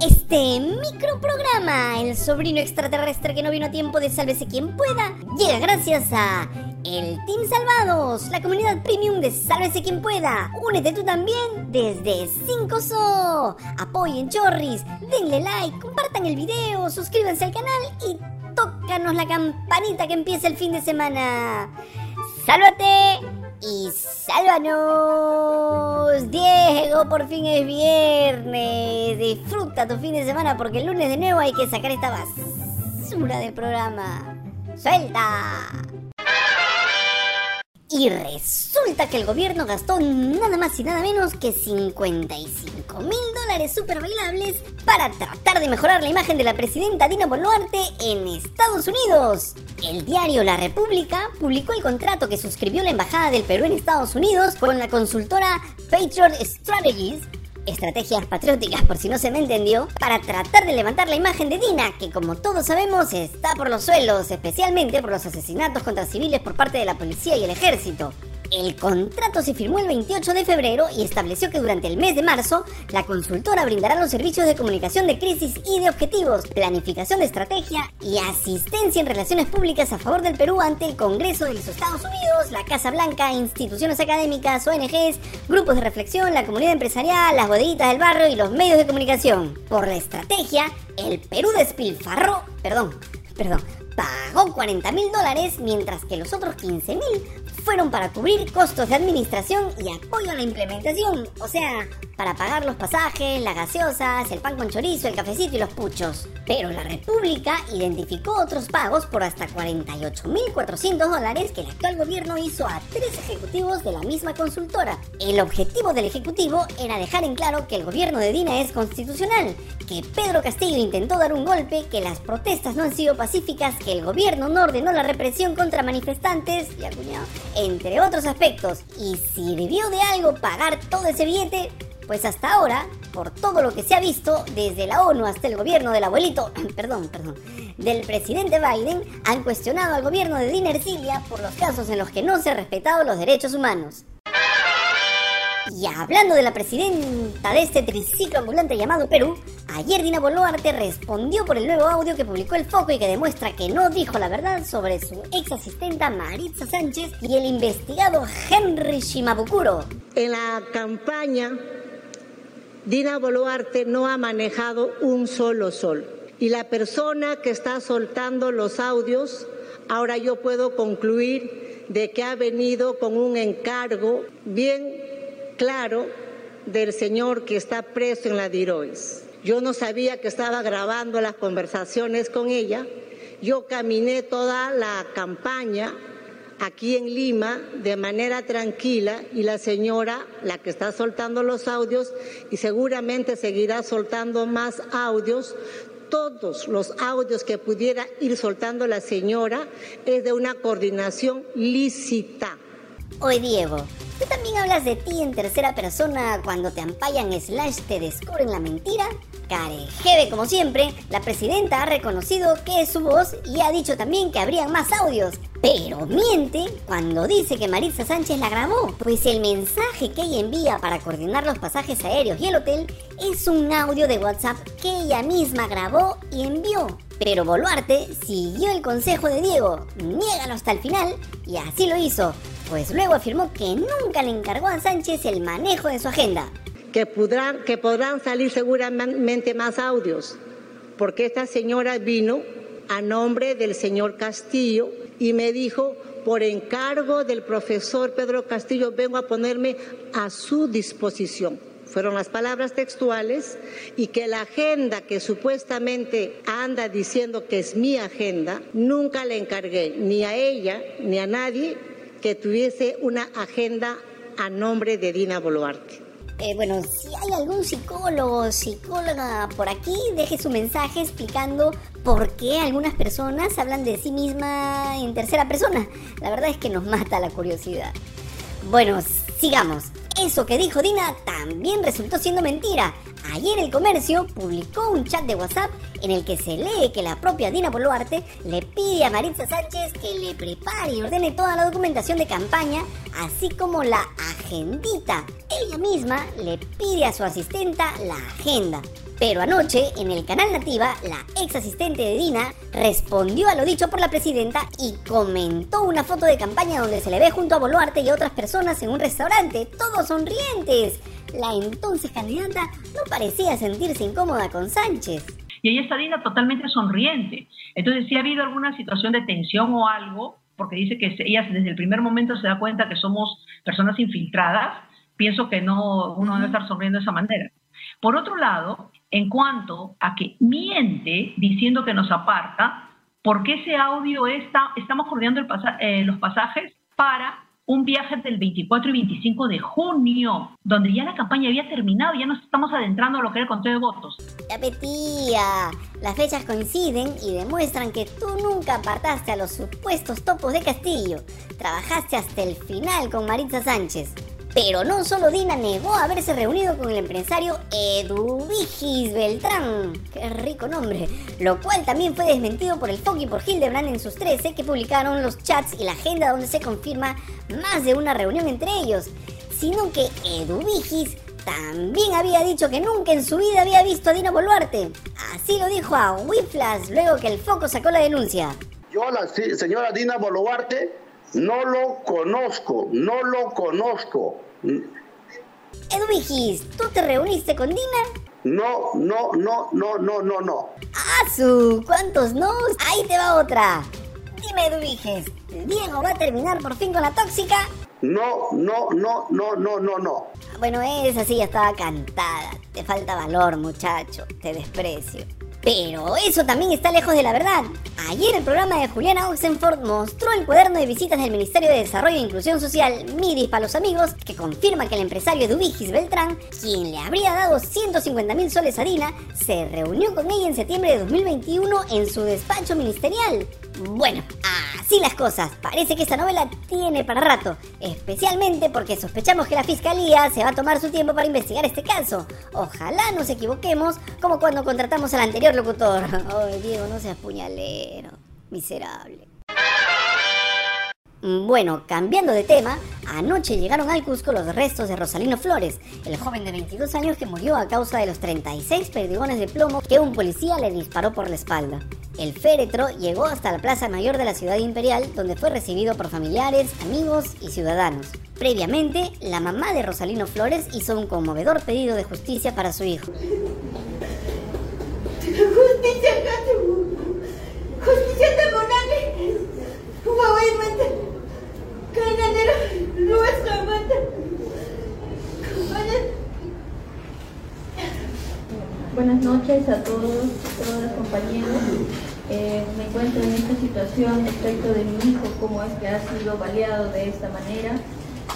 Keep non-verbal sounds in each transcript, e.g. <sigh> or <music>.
Este microprograma, el sobrino extraterrestre que no vino a tiempo de Sálvese quien pueda, llega gracias a el Team Salvados, la comunidad premium de Sálvese quien pueda. Únete tú también desde 5SO. Apoyen Chorris, denle like, compartan el video, suscríbanse al canal y tócanos la campanita que empieza el fin de semana. ¡Sálvate! Y sálvanos, Diego, por fin es viernes. Disfruta tu fin de semana porque el lunes de nuevo hay que sacar esta basura del programa. ¡Suelta! Y resulta que el gobierno gastó nada más y nada menos que 55 mil dólares super para tratar de mejorar la imagen de la presidenta Dina Boluarte en Estados Unidos. El diario La República publicó el contrato que suscribió la Embajada del Perú en Estados Unidos con la consultora Patriot Strategies estrategias patrióticas, por si no se me entendió, para tratar de levantar la imagen de Dina, que como todos sabemos está por los suelos, especialmente por los asesinatos contra civiles por parte de la policía y el ejército. El contrato se firmó el 28 de febrero y estableció que durante el mes de marzo la consultora brindará los servicios de comunicación de crisis y de objetivos, planificación de estrategia y asistencia en relaciones públicas a favor del Perú ante el Congreso de los Estados Unidos, la Casa Blanca, instituciones académicas, ONGs, grupos de reflexión, la comunidad empresarial, las bodeguitas del barrio y los medios de comunicación. Por la estrategia, el Perú despilfarró, perdón, perdón, pagó 40 mil dólares, mientras que los otros 15 mil fueron para cubrir costos de administración y apoyo a la implementación, o sea, para pagar los pasajes, las gaseosas, el pan con chorizo, el cafecito y los puchos. Pero la República identificó otros pagos por hasta 48.400 dólares que el actual gobierno hizo a tres ejecutivos de la misma consultora. El objetivo del ejecutivo era dejar en claro que el gobierno de Dina es constitucional, que Pedro Castillo intentó dar un golpe, que las protestas no han sido pacíficas, que el gobierno no ordenó la represión contra manifestantes, y entre otros aspectos. Y sirvió de algo pagar todo ese billete, pues hasta ahora, por todo lo que se ha visto, desde la ONU hasta el gobierno del abuelito, <clears throat> perdón, perdón, del presidente Biden, han cuestionado al gobierno de Dina Ercilia por los casos en los que no se han respetado los derechos humanos. Y hablando de la presidenta de este triciclo ambulante llamado Perú, ayer Dina Boluarte respondió por el nuevo audio que publicó el Foco y que demuestra que no dijo la verdad sobre su ex asistenta Maritza Sánchez y el investigado Henry Shimabukuro. En la campaña, Dina Boluarte no ha manejado un solo sol. Y la persona que está soltando los audios, ahora yo puedo concluir de que ha venido con un encargo bien claro del señor que está preso en la Dirois. Yo no sabía que estaba grabando las conversaciones con ella. Yo caminé toda la campaña aquí en Lima de manera tranquila y la señora, la que está soltando los audios y seguramente seguirá soltando más audios, todos los audios que pudiera ir soltando la señora es de una coordinación lícita. Oye Diego, ¿Tú también hablas de ti en tercera persona cuando te ampayan slash te descubren la mentira? Carejeve como siempre, la presidenta ha reconocido que es su voz y ha dicho también que habrían más audios. Pero miente cuando dice que Maritza Sánchez la grabó, pues el mensaje que ella envía para coordinar los pasajes aéreos y el hotel es un audio de WhatsApp que ella misma grabó y envió. Pero Boluarte siguió el consejo de Diego, niégalo hasta el final, y así lo hizo, pues luego afirmó que nunca le encargó a Sánchez el manejo de su agenda. Que podrán, que podrán salir seguramente más audios, porque esta señora vino a nombre del señor Castillo y me dijo, por encargo del profesor Pedro Castillo, vengo a ponerme a su disposición. Fueron las palabras textuales y que la agenda que supuestamente anda diciendo que es mi agenda, nunca le encargué ni a ella ni a nadie que tuviese una agenda a nombre de Dina Boluarte. Eh, bueno, si hay algún psicólogo o psicóloga por aquí, deje su mensaje explicando por qué algunas personas hablan de sí misma en tercera persona. La verdad es que nos mata la curiosidad. Bueno, sigamos. Eso que dijo Dina también resultó siendo mentira. Ayer el comercio publicó un chat de WhatsApp en el que se lee que la propia Dina Boluarte le pide a Maritza Sánchez que le prepare y ordene toda la documentación de campaña, así como la agendita. Ella misma le pide a su asistenta la agenda. Pero anoche, en el canal Nativa, la ex asistente de Dina respondió a lo dicho por la presidenta y comentó una foto de campaña donde se le ve junto a Boluarte y otras personas en un restaurante, todos sonrientes. La entonces candidata no parecía sentirse incómoda con Sánchez. Y ahí está Dina totalmente sonriente. Entonces, si ha habido alguna situación de tensión o algo, porque dice que ella desde el primer momento se da cuenta que somos personas infiltradas, pienso que no uno debe estar sonriendo de esa manera. Por otro lado, en cuanto a que miente diciendo que nos aparta, porque ese audio está, estamos coordinando eh, los pasajes para un viaje del 24 y 25 de junio, donde ya la campaña había terminado, ya nos estamos adentrando a lo que era el conteo de votos. Ya petía, las fechas coinciden y demuestran que tú nunca apartaste a los supuestos topos de Castillo. Trabajaste hasta el final con Maritza Sánchez. Pero no solo Dina negó haberse reunido con el empresario Eduvigis Beltrán, qué rico nombre, lo cual también fue desmentido por el Foki y por Hildebrand en sus 13 que publicaron los chats y la agenda donde se confirma más de una reunión entre ellos, sino que Eduvigis también había dicho que nunca en su vida había visto a Dina Boluarte. Así lo dijo a Wiflas luego que el Foco sacó la denuncia. Yo, la señora Dina Boluarte, no lo conozco, no lo conozco. Edwigis, ¿tú te reuniste con Dina? No, no, no, no, no, no, no. ¡Asu! ¿Cuántos no? Ahí te va otra. Dime, Edwigis, ¿Diego va a terminar por fin con la tóxica? No, no, no, no, no, no, no. Bueno, esa sí ya estaba cantada. Te falta valor, muchacho. Te desprecio. Pero eso también está lejos de la verdad. Ayer el programa de Juliana Oxenford mostró el cuaderno de visitas del Ministerio de Desarrollo e Inclusión Social, MIDIS para los amigos, que confirma que el empresario Dubigis Beltrán, quien le habría dado 150 mil soles a Dina, se reunió con ella en septiembre de 2021 en su despacho ministerial. Bueno, así las cosas. Parece que esta novela tiene para rato. Especialmente porque sospechamos que la fiscalía se va a tomar su tiempo para investigar este caso. Ojalá nos equivoquemos, como cuando contratamos al anterior locutor. <laughs> Ay, Diego, no seas puñalero. Miserable. Bueno, cambiando de tema, anoche llegaron al Cusco los restos de Rosalino Flores, el joven de 22 años que murió a causa de los 36 perdigones de plomo que un policía le disparó por la espalda. El féretro llegó hasta la Plaza Mayor de la Ciudad Imperial, donde fue recibido por familiares, amigos y ciudadanos. Previamente, la mamá de Rosalino Flores hizo un conmovedor pedido de justicia para su hijo. Justicia, Justicia Buenas noches a todos, todos los compañeros. Eh, me encuentro en esta situación respecto de mi hijo, cómo es que ha sido baleado de esta manera.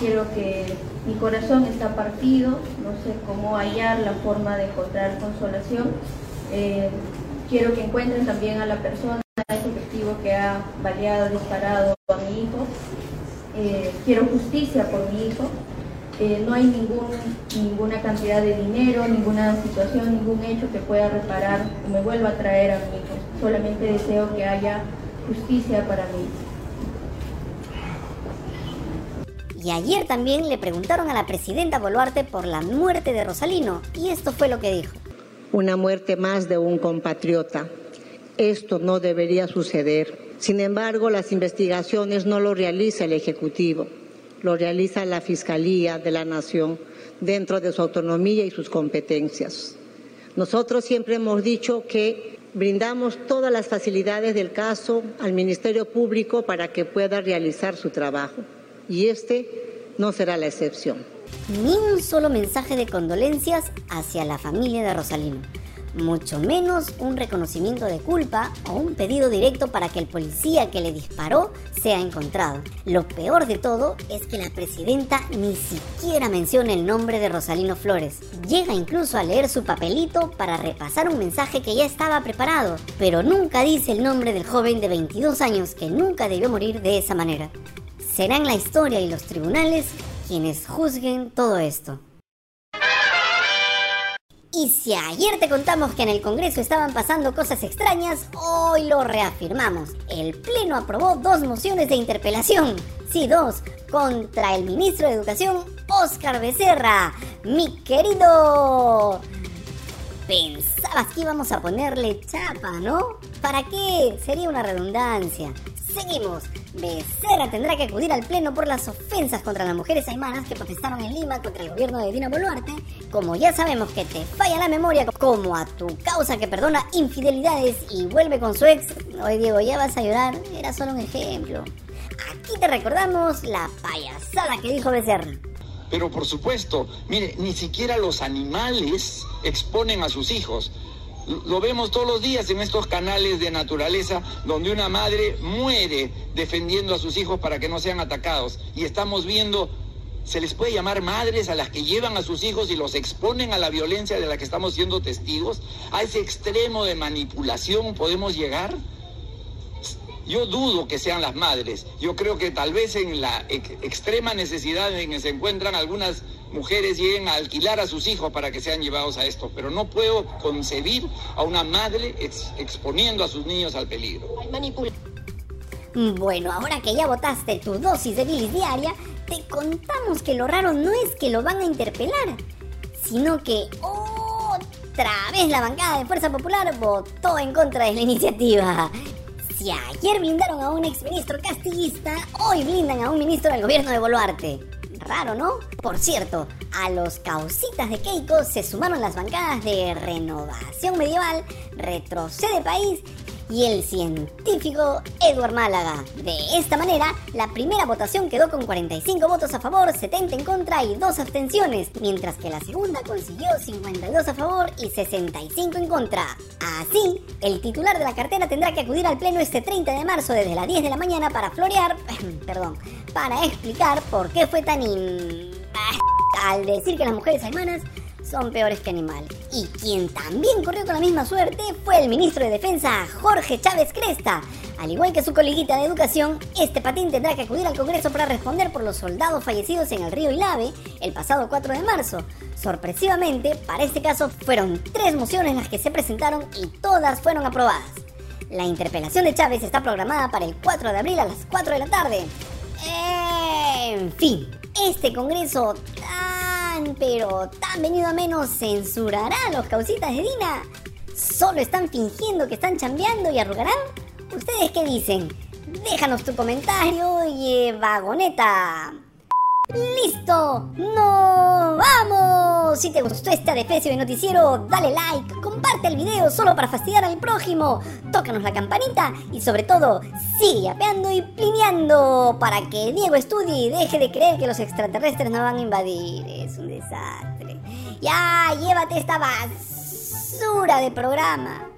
Quiero que mi corazón está partido, no sé cómo hallar la forma de encontrar consolación. Eh, quiero que encuentren también a la persona, efectivo que ha baleado, disparado a mi hijo. Eh, quiero justicia por mi hijo. Eh, no hay ningún, ninguna cantidad de dinero, ninguna situación, ningún hecho que pueda reparar o me vuelva a traer a mi hijo. Solamente deseo que haya justicia para mí. Y ayer también le preguntaron a la presidenta Boluarte por la muerte de Rosalino y esto fue lo que dijo. Una muerte más de un compatriota. Esto no debería suceder. Sin embargo, las investigaciones no lo realiza el Ejecutivo lo realiza la Fiscalía de la Nación dentro de su autonomía y sus competencias. Nosotros siempre hemos dicho que brindamos todas las facilidades del caso al Ministerio Público para que pueda realizar su trabajo y este no será la excepción. Ni un solo mensaje de condolencias hacia la familia de Rosalino mucho menos un reconocimiento de culpa o un pedido directo para que el policía que le disparó sea encontrado. Lo peor de todo es que la presidenta ni siquiera menciona el nombre de Rosalino Flores. Llega incluso a leer su papelito para repasar un mensaje que ya estaba preparado, pero nunca dice el nombre del joven de 22 años que nunca debió morir de esa manera. Serán la historia y los tribunales quienes juzguen todo esto. Y si ayer te contamos que en el Congreso estaban pasando cosas extrañas, hoy lo reafirmamos. El Pleno aprobó dos mociones de interpelación. Sí, dos. Contra el ministro de Educación, Óscar Becerra. Mi querido Pensabas que íbamos a ponerle chapa, ¿no? ¿Para qué? Sería una redundancia. Seguimos. Becerra tendrá que acudir al pleno por las ofensas contra las mujeres aymanas que protestaron en Lima contra el gobierno de Dina Boluarte. Como ya sabemos que te falla la memoria, como a tu causa que perdona infidelidades y vuelve con su ex. Hoy Diego, ya vas a llorar. Era solo un ejemplo. Aquí te recordamos la payasada que dijo Becerra. Pero por supuesto, mire, ni siquiera los animales exponen a sus hijos. Lo vemos todos los días en estos canales de naturaleza donde una madre muere defendiendo a sus hijos para que no sean atacados. Y estamos viendo, se les puede llamar madres a las que llevan a sus hijos y los exponen a la violencia de la que estamos siendo testigos. A ese extremo de manipulación podemos llegar. Yo dudo que sean las madres. Yo creo que tal vez en la extrema necesidad en que se encuentran algunas mujeres lleguen a alquilar a sus hijos para que sean llevados a esto. Pero no puedo concebir a una madre exponiendo a sus niños al peligro. Bueno, ahora que ya votaste tu dosis de bilis diaria, te contamos que lo raro no es que lo van a interpelar, sino que otra vez la bancada de Fuerza Popular votó en contra de la iniciativa. Si ayer blindaron a un exministro castillista, hoy blindan a un ministro del gobierno de Boluarte. Raro, ¿no? Por cierto, a los causitas de Keiko se sumaron las bancadas de Renovación Medieval, Retrocede País y el científico Edward Málaga. De esta manera, la primera votación quedó con 45 votos a favor, 70 en contra y 2 abstenciones, mientras que la segunda consiguió 52 a favor y 65 en contra. Así, el titular de la cartera tendrá que acudir al pleno este 30 de marzo desde las 10 de la mañana para florear, <clears throat> perdón, para explicar por qué fue tan in... <clears throat> al decir que las mujeres alemanas son peores que animales. Y quien también corrió con la misma suerte fue el ministro de Defensa, Jorge Chávez Cresta. Al igual que su coleguita de Educación, este patín tendrá que acudir al Congreso para responder por los soldados fallecidos en el río Ilave el pasado 4 de marzo. Sorpresivamente, para este caso, fueron tres mociones las que se presentaron y todas fueron aprobadas. La interpelación de Chávez está programada para el 4 de abril a las 4 de la tarde. En fin, este Congreso pero tan venido a menos censurará a los causitas de Dina. ¿Solo están fingiendo que están chambeando y arrugarán? ¿Ustedes qué dicen? Déjanos tu comentario y vagoneta. ¡Listo! ¡No vamos! Si te gustó este adefesio de noticiero, dale like, comparte el video solo para fastidiar al prójimo, tócanos la campanita y sobre todo, sigue apeando y plineando para que Diego estudie y deje de creer que los extraterrestres no van a invadir. Ya, llévate esta basura de programa.